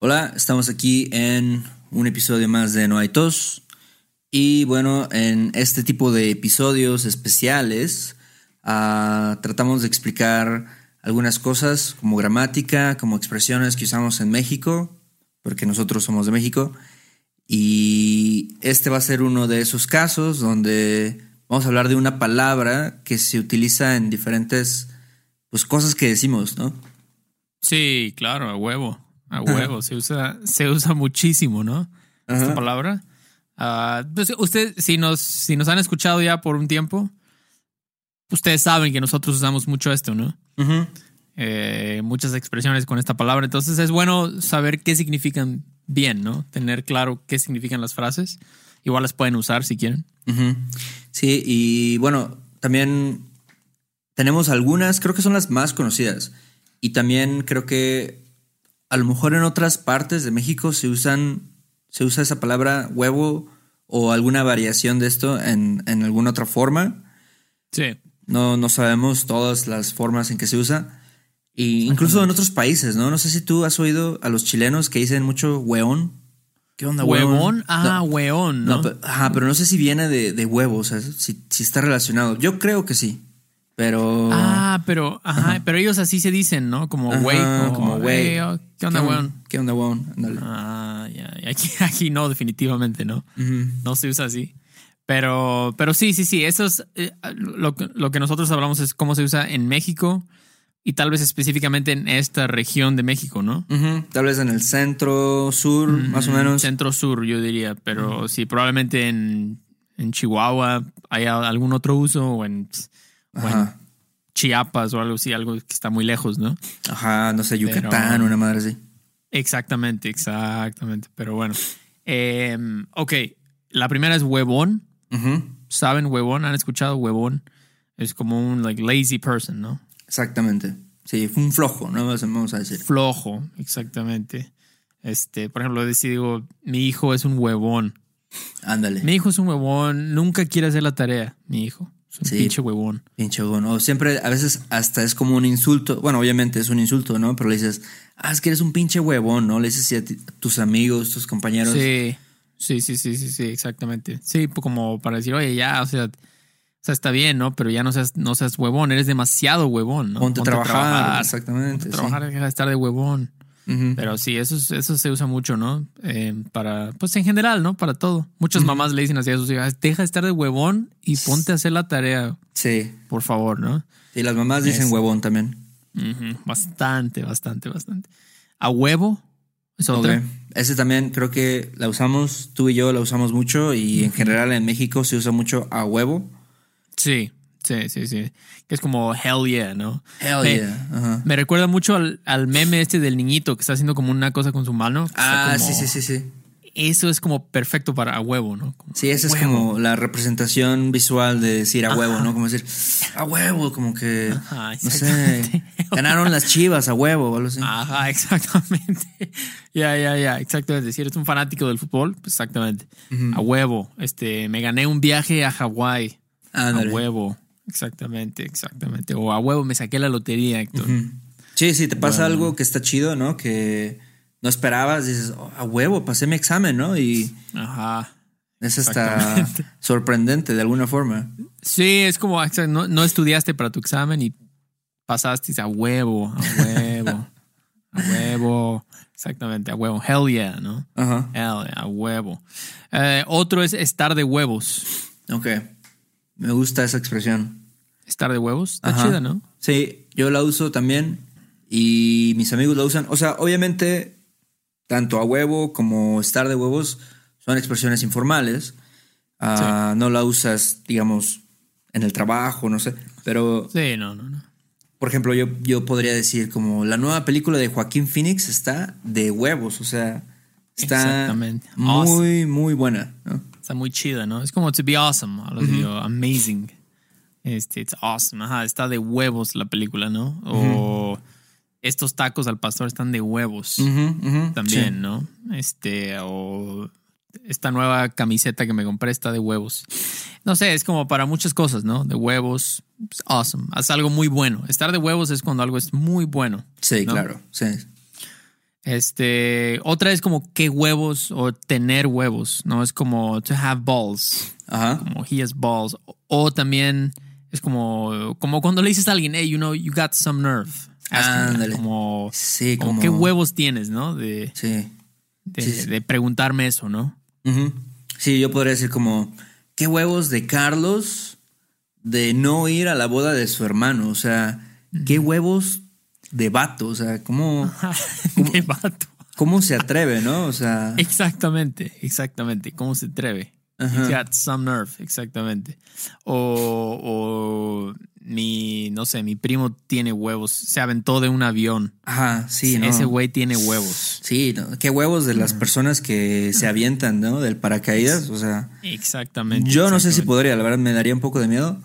Hola, estamos aquí en un episodio más de No hay tos. Y bueno, en este tipo de episodios especiales ah, tratamos de explicar algunas cosas como gramática, como expresiones que usamos en México, porque nosotros somos de México. Y este va a ser uno de esos casos donde vamos a hablar de una palabra que se utiliza en diferentes pues, cosas que decimos, ¿no? Sí, claro, a huevo. A huevo. se usa, se usa muchísimo, ¿no? Esta Ajá. palabra. Ah, pues usted, si nos, si nos han escuchado ya por un tiempo, ustedes saben que nosotros usamos mucho esto, ¿no? Eh, muchas expresiones con esta palabra. Entonces es bueno saber qué significan bien, ¿no? Tener claro qué significan las frases. Igual las pueden usar si quieren. Sí, y bueno, también tenemos algunas, creo que son las más conocidas. Y también creo que a lo mejor en otras partes de México se usan, se usa esa palabra huevo o alguna variación de esto en, en alguna otra forma. Sí. No, no sabemos todas las formas en que se usa. Y incluso en otros países, ¿no? No sé si tú has oído a los chilenos que dicen mucho hueón. ¿Qué onda, huevón? Huevón. Ah, No, hueón, no, ¿no? pero, ajá, pero no sé si viene de, de huevo, o sea, si, si está relacionado. Yo creo que sí, pero... Ah, pero, ajá, pero ellos así se dicen, ¿no? Como güey, como güey. "Hey, oh, ¿Qué onda, on- weón? ¿Qué onda, huevón? Ándale. Ah, ya. Aquí, aquí no, definitivamente no. No se usa así. Pero, pero sí, sí, sí. Eso es eh, lo, que- lo que nosotros hablamos es cómo se usa en México y tal vez específicamente en esta región de México, ¿no? Ujú, Tal vez en el centro, sur, más o menos. Centro sur, yo diría. Pero sí, probablemente en, en Chihuahua haya algún otro uso o en, o en Ajá. Chiapas o algo así, algo que está muy lejos, ¿no? Ajá, no sé, Yucatán, Pero- una madre así. Exactamente, exactamente. Pero bueno. Eh, ok, la primera es huevón. ¿Saben huevón? ¿Han escuchado huevón? Es como un like lazy person, ¿no? Exactamente. Sí, fue un flojo, ¿no? Vamos a- Vamos a decir. Flojo, exactamente. Este, por ejemplo, si digo, mi hijo es un huevón. Ándale. Mi hijo es un huevón, nunca quiere hacer la tarea, mi hijo. Es un Sí. pinche huevón. Pinche huevón. O siempre, a veces hasta es como un insulto. Bueno, obviamente es un insulto, ¿no? Pero le dices, ah, es que eres un pinche huevón, ¿no? Le dices así a, ti- a tus amigos, tus compañeros. Sí, sí, sí, sí, sí, sí, exactamente. Sí, pues como para decir, oye, ya, o sea, o sea, está bien, ¿no? Pero ya no seas, no seas huevón, eres demasiado huevón, ¿no? Ponte, a trabajar. Ponte Exactamente. a sí. trabajar, deja de estar de huevón. Pero sí, eso, es- eso se usa mucho, ¿no? Eh, para, pues en general, ¿no? Para todo. Muchas mamás le dicen así a sus hijas, deja de estar de huevón y ponte a hacer la tarea, Sí. por favor, ¿no? Y las mamás dicen huevón también. Bastante, bastante, bastante. A huevo es otra. Ok. Ese también creo que la usamos, tú y yo la usamos mucho y en general en México se usa mucho a huevo. Sí, sí, sí, sí. Que es como hell yeah, ¿no? Hell Me- yeah. Ajá. Me recuerda mucho al, al meme este del niñito que está haciendo como una cosa con su mano. Ah, como- sí, sí, sí, sí. Eso es como perfecto para a huevo, ¿no? Como Sí, esa es como la representación visual de decir a huevo, ¿no? Como decir a huevo, como que, Ajá, no sé, ganaron las chivas a huevo o algo así. Ajá, exactamente. Ya, ya, ya, exactamente. Si eres un fanático del fútbol, pues exactamente. A huevo. Este, me gané un viaje a Hawái. A huevo. Exactamente, exactamente. O a huevo me saqué la lotería, Héctor. Sí, sí, te pasa algo que está chido, ¿no? Que no esperabas, dices, "Oh, a huevo, pasé mi examen, ¿no? Y Ajá. es hasta sorprendente de alguna forma. Sí, es como no, no estudiaste para tu examen y pasaste a huevo, a huevo, a huevo. Exactamente, a huevo. Hell yeah, ¿no? Ajá. Hell yeah, a huevo. Eh, otro es estar de huevos. Ok. Me gusta esa expresión. Estar de huevos. Está Ajá. chida, ¿no? Sí, yo la uso también y mis amigos la usan. O sea, obviamente, tanto a huevo como estar de huevos son expresiones informales. Ah, No la usas, digamos, en el trabajo, no sé. Pero, Sí, no, no, no. por ejemplo, yo, yo podría decir como la nueva película de Joaquín Phoenix está de huevos. O sea, está muy, muy buena. ¿no? Está muy chida, ¿no? Es como to be awesome. Algo así, o amazing. Este, it's awesome. Ajá, está de huevos la película, ¿no? O estos tacos al pastor están de huevos. También, sí. ¿no? Este, o esta nueva camiseta que me compré está de huevos. No sé, es como para muchas cosas, ¿no? De huevos, it's awesome. Haz algo muy bueno. Estar de huevos es cuando algo es muy bueno. Sí, ¿no? claro. Sí. Este, otra es como qué huevos o tener huevos, ¿no? Es como to have balls, Ajá. como he has balls. O también es como, como cuando le dices a alguien, hey, you know, you got some nerve. Ándale. Como, Sí, como, como- qué huevos tienes, ¿no? De, Sí. de, Sí, sí. de preguntarme eso, ¿no? Sí, yo podría decir como, qué huevos de Carlos de no ir a la boda de su hermano. O sea, qué huevos de vato. O sea, cómo, vato. cómo se atreve, ¿no? O sea, Exactamente, exactamente. ¿Cómo se atreve? He's got some nerve, exactamente. O, o mi, no sé, mi primo tiene huevos. Se aventó de un avión. ajá, sí, ¿no? Ese güey tiene huevos. Sí, ¿no? qué huevos de las personas que se avientan, ¿no? Del paracaídas. O sea, Exactamente. yo no sé si podría, la verdad me daría un poco de miedo.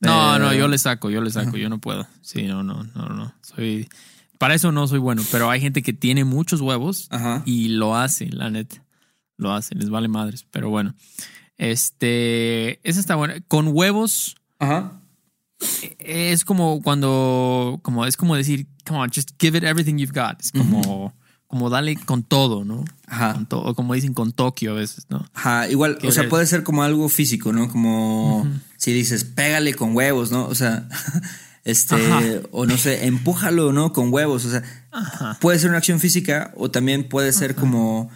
No, pero- no, yo le saco, yo le saco, yo no puedo. Sí, no, no, no, no. Soy. Para eso no soy bueno, pero hay gente que tiene muchos huevos Ajá. y lo hace, la neta. Lo hace, les vale madres. Pero bueno. Este. Esa está buena. Con huevos Ajá. es como cuando. Como, es como decir, come on, just give it everything you've got. Es como. Como dale con todo, ¿no? Ajá. Con to- o como dicen con Tokio a veces, ¿no? Ajá, igual, o sea, puede ser como algo físico, ¿no? Como si dices, pégale con huevos, ¿no? O sea, este, Ajá. o no sé, empújalo, ¿no? Con huevos, o sea, puede ser una acción física o también puede ser como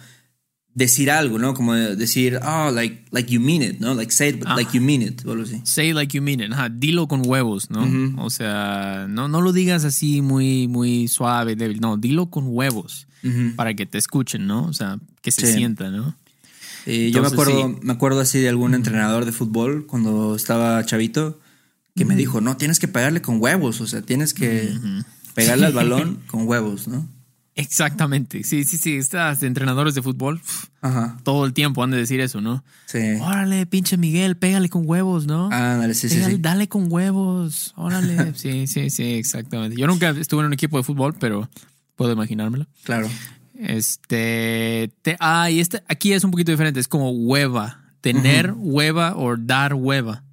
decir algo, ¿no? Como decir, oh, like, like you mean it, ¿no? Like say it, but like you mean it, o algo así. Say like you mean it. Ajá, dilo con huevos, ¿no? O sea, no, no lo digas así muy, muy suave, débil. No, dilo con huevos para que te escuchen, ¿no? O sea, que se Sí. sienta, ¿no? Y yo me acuerdo, sí. me acuerdo así de algún entrenador de fútbol cuando estaba chavito que me dijo, no, tienes que pegarle con huevos, o sea, tienes que pegarle al balón con huevos, ¿no? Exactamente. Sí, sí, sí. Estas entrenadores de fútbol pf, Ajá, todo el tiempo han de decir eso, ¿no? sí. Órale, pinche Miguel, pégale con huevos, ¿no? Ándale, sí, sí, Pégale, sí. Dale con huevos. Órale. sí, sí, sí, exactamente. Yo nunca estuve en un equipo de fútbol, pero puedo imaginármelo. Claro. Este. te- ah, y este aquí es un poquito diferente. Es como hueva. Tener hueva o dar hueva.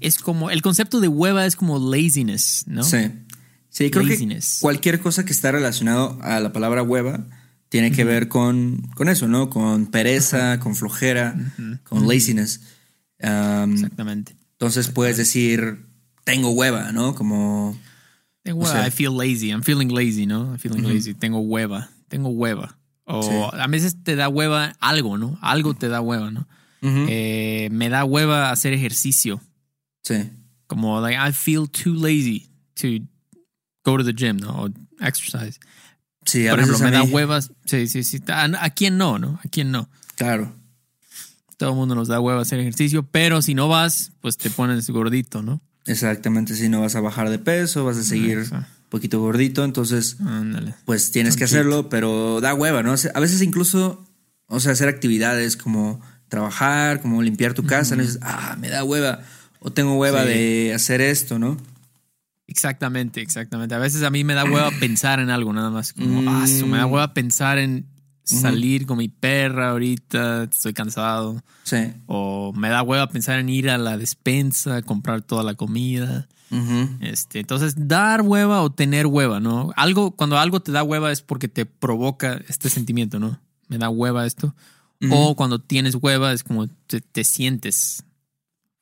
Es como. El concepto de hueva es como laziness, ¿no? Sí. Sí, creo Laziness. que cualquier cosa que está relacionado a la palabra hueva tiene que ver con, con eso, ¿no? Con pereza, con flojera, con laziness. Um, Exactamente. entonces puedes decir, tengo hueva, ¿no? Como, Tengo O hueva. sea- I feel lazy. I'm feeling lazy, ¿no? I'm feeling lazy. Tengo hueva. Tengo hueva. O Sí. a veces te da hueva algo, ¿no? Algo te da hueva, ¿no? Eh, me da hueva hacer ejercicio. sí, Como, like, I feel too lazy to go to the gym, ¿no? O exercise. sí, a Por ejemplo, veces a me da huevas. Sí, sí, sí. ¿A, a quién no, no? ¿A quién no? Claro, Todo el mundo nos da hueva hacer ejercicio, pero si no vas, pues te pones gordito, ¿no? exactamente, si no vas a bajar de peso, vas a seguir un poquito gordito, entonces Ándale. pues tienes que hacerlo, pero da hueva, ¿no? A veces incluso, o sea, hacer actividades como trabajar, como limpiar tu casa, ¿no? dices, ah, me da hueva, o tengo hueva Sí. de hacer esto, ¿no? Exactamente, exactamente. A veces a mí me da hueva pensar en algo, nada más. Como, Mm. ah, me da hueva pensar en salir con mi perra ahorita, estoy cansado. Sí. O me da hueva pensar en ir a la despensa, comprar toda la comida. Este, entonces, dar hueva o tener hueva, ¿no? Algo, cuando algo te da hueva es porque te provoca este sentimiento, ¿no? Me da hueva esto. O cuando tienes hueva es como te, te sientes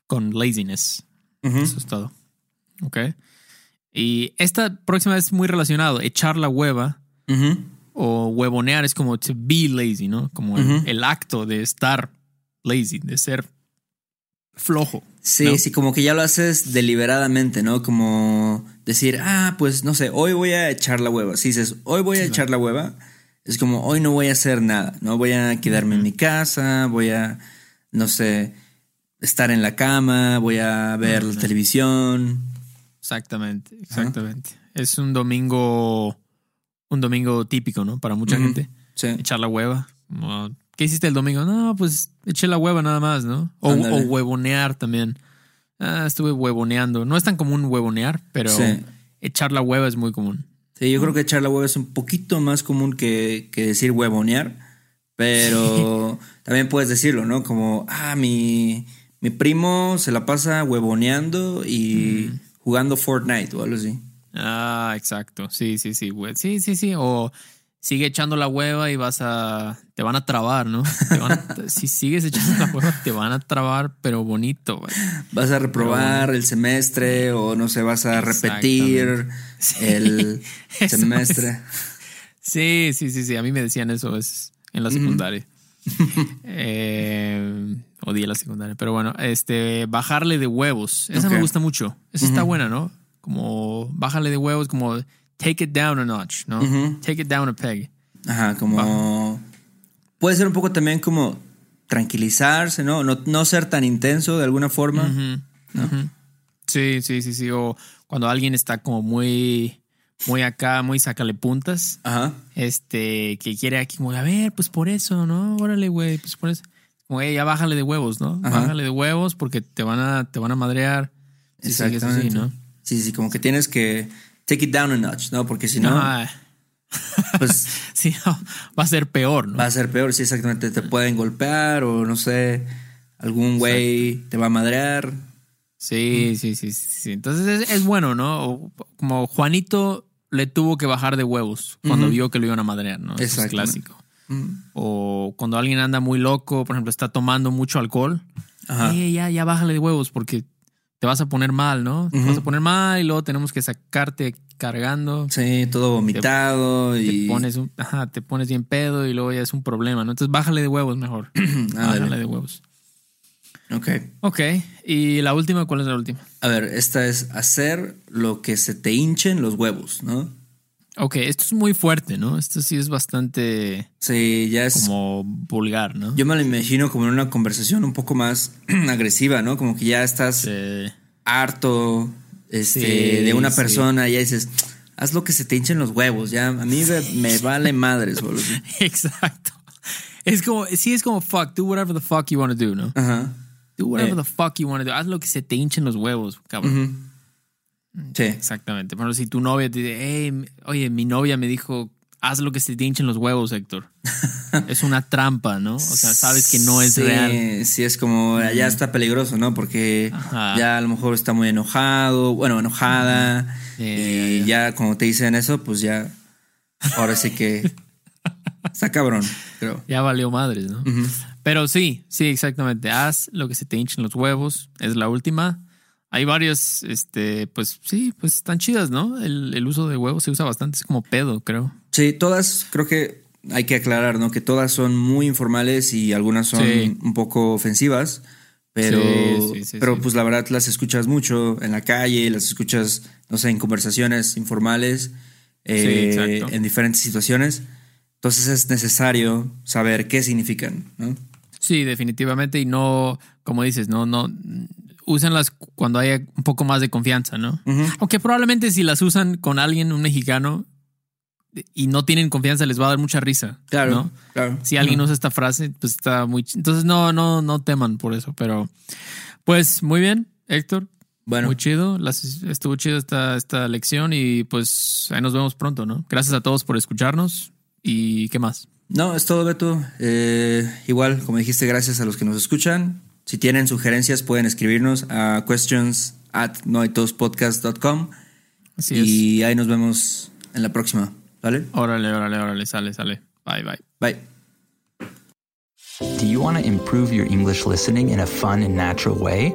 con laziness. Eso es todo. Ok. Y esta próxima es muy relacionado. Echar la hueva o huevonear es como to be lazy, ¿no? Como el, acto de estar lazy, de ser flojo. Sí, ¿no? sí, como que ya lo haces deliberadamente, ¿no? Como decir, ah, pues no sé, hoy voy a echar la hueva. Si dices, hoy voy a echar la hueva, es como, hoy no voy a hacer nada, ¿no? Voy a quedarme en mi casa, voy a, no sé, estar en la cama, voy a ver la televisión. Exactamente, exactamente. Es un domingo, un domingo típico, ¿no? Para mucha gente. Sí. Echar la hueva. ¿Qué hiciste el domingo? No, pues eché la hueva nada más, ¿no? O, o huevonear también. Ah, estuve huevoneando. No es tan común huevonear, pero Sí. echar la hueva es muy común. Sí, yo creo que echar la hueva es un poquito más común que, que decir huevonear, pero también puedes decirlo, ¿no? Como, ah, mi, mi primo se la pasa huevoneando y jugando Fortnite o algo así. Ah, exacto. Sí, sí, sí, güey. Sí, sí, sí. O sigue echando la hueva y vas a. Te van a trabar, ¿no? si sigues echando la hueva, te van a trabar, pero bonito, güey. Vas a reprobar el semestre o no sé, vas a repetir el semestre. Sí, sí, sí, sí. A mí me decían eso es en la secundaria. eh, odié la secundaria, pero bueno, este, bajarle de huevos. Esa me gusta mucho. Esa está buena, ¿no? Como bajarle de huevos, como take it down a notch, ¿no? Take it down a peg. Ajá, como. Puede ser un poco también como tranquilizarse, ¿no? No, ser tan intenso de alguna forma. Sí, sí, sí, sí. O cuando alguien está como muy, muy acá, muy sácale puntas. Ajá. Este, que quiere aquí como, a ver, pues por eso, ¿no? Órale, güey, pues por eso. Como, ya bájale de huevos, ¿no? Bájale de huevos porque te van a, te van a madrear. Exactamente. Así, ¿no? Sí, sí, como que tienes que take it down a notch, ¿no? Porque si no. pues. sí, va a ser peor, ¿no? Va a ser peor, sí, exactamente. Te pueden golpear o no sé, algún güey te va a madrear. Sí, sí, sí, sí. Entonces es, bueno, ¿no? Como Juanito le tuvo que bajar de huevos cuando vio que lo iban a madrear, ¿no? Eso es clásico. O cuando alguien anda muy loco, por ejemplo, está tomando mucho alcohol. Ajá. Eh, ya, ya bájale de huevos porque te vas a poner mal, ¿no? Te vas a poner mal y luego tenemos que sacarte cargando. Sí, todo vomitado y... Te pones, ajá, te pones bien pedo y luego ya es un problema, ¿no? Entonces bájale de huevos mejor. ah, bájale de huevos. Ok. Ok. ¿Y la última? ¿Cuál es la última? A ver, esta es hacer lo que se te hinchen los huevos, ¿no? Ok, esto es muy fuerte, ¿no? Esto sí es bastante. Sí, ya es. Como vulgar, ¿no? Yo me lo imagino como en una conversación un poco más agresiva, ¿no? Como que ya estás harto este, de una persona y ya dices, haz lo que se te hinchen los huevos, ya. A mí me, vale madres, boludo. Exacto. Es como, sí, es como fuck, do whatever the fuck you want to do, ¿no? Ajá. Do whatever eh. the fuck you want to do. Haz lo que se te hinchen los huevos, cabrón. Sí. Exactamente. Bueno, si tu novia te dice, hey, oye, mi novia me dijo, haz lo que se te hinchen los huevos, Héctor. es una trampa, ¿no? O sea, sabes que no es real. Sí, es como, ya está peligroso, ¿no? Porque ya a lo mejor está muy enojado, bueno, enojada. y ya, cuando te dicen eso, pues ya, ahora sí que está cabrón, creo. Ya valió madres, ¿no? Pero sí, sí, exactamente. Haz lo que se te hinchen los huevos. Es la última. Hay varios, este, pues sí, pues están chidas, ¿no? El, uso de huevos se usa bastante, es como pedo, creo. Sí, todas, creo que hay que aclarar, ¿no? Que todas son muy informales y algunas son un poco ofensivas, pero, pero pues la verdad las escuchas mucho en la calle, las escuchas, no sé, en conversaciones informales, eh, en diferentes situaciones. Entonces es necesario saber qué significan, ¿no? Sí, definitivamente. Y no, como dices, no, no, úsenlas cuando haya un poco más de confianza, ¿no? Aunque probablemente si las usan con alguien, un mexicano, y no tienen confianza, les va a dar mucha risa. Claro, ¿no? claro. Si alguien usa esta frase, pues está muy... Entonces no, no, no teman por eso, pero pues muy bien, Héctor. Bueno. Muy chido, estuvo chido esta, esta lección y pues ahí nos vemos pronto, ¿no? Gracias a todos por escucharnos y ¿qué más? No, es todo, Beto. Eh, igual, como dijiste, gracias a los que nos escuchan. Si tienen sugerencias, pueden escribirnos a questions at noitospodcast.com. Así y ahí nos vemos en la próxima. ¿Vale? Órale, órale, órale. Sale, sale. Bye, bye. Bye. Do you want to improve your English listening in a fun and natural way?